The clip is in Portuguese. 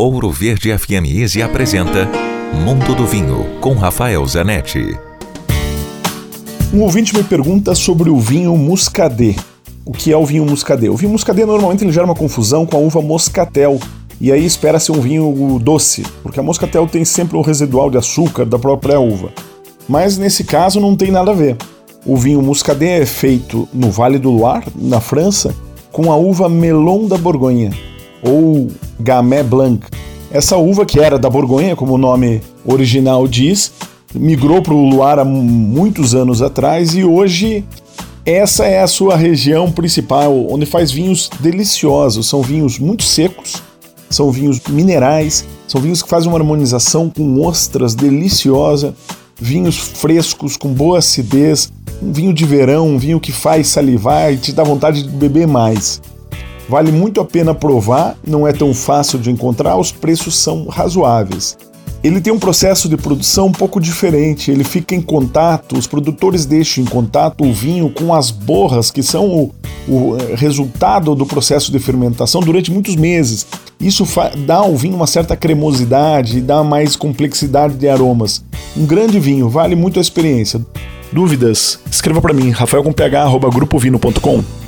Ouro Verde FM Easy apresenta Mundo do Vinho com Rafael Zanetti. Um ouvinte me pergunta sobre o vinho Muscadet. O que é o vinho Muscadet? O vinho Muscadet normalmente ele gera uma confusão com a uva Moscatel, e aí espera-se um vinho doce, porque a Moscatel tem sempre o residual de açúcar da própria uva. Mas nesse caso não tem nada a ver. O vinho Muscadet é feito no Vale do Loire, na França, com a uva Melon da Borgonha, ou Gamay Blanc. Essa uva, que era da Borgonha, como o nome original diz, migrou para o Loire há muitos anos atrás e hoje essa é a sua região principal, onde faz vinhos deliciosos. São vinhos muito secos, são vinhos minerais, são vinhos que fazem uma harmonização com ostras deliciosa, vinhos frescos com boa acidez, um vinho de verão, um vinho que faz salivar e te dá vontade de beber mais. Vale muito a pena provar, não é tão fácil de encontrar, os preços são razoáveis. Ele tem um processo de produção um pouco diferente, ele fica em contato, os produtores deixam em contato o vinho com as borras, que são o, o eh, resultado do processo de fermentação durante muitos meses. Isso dá ao vinho uma certa cremosidade, dá mais complexidade de aromas. Um grande vinho, vale muito a experiência. Dúvidas? Escreva para mim, rafaelcomph@grupovino.com.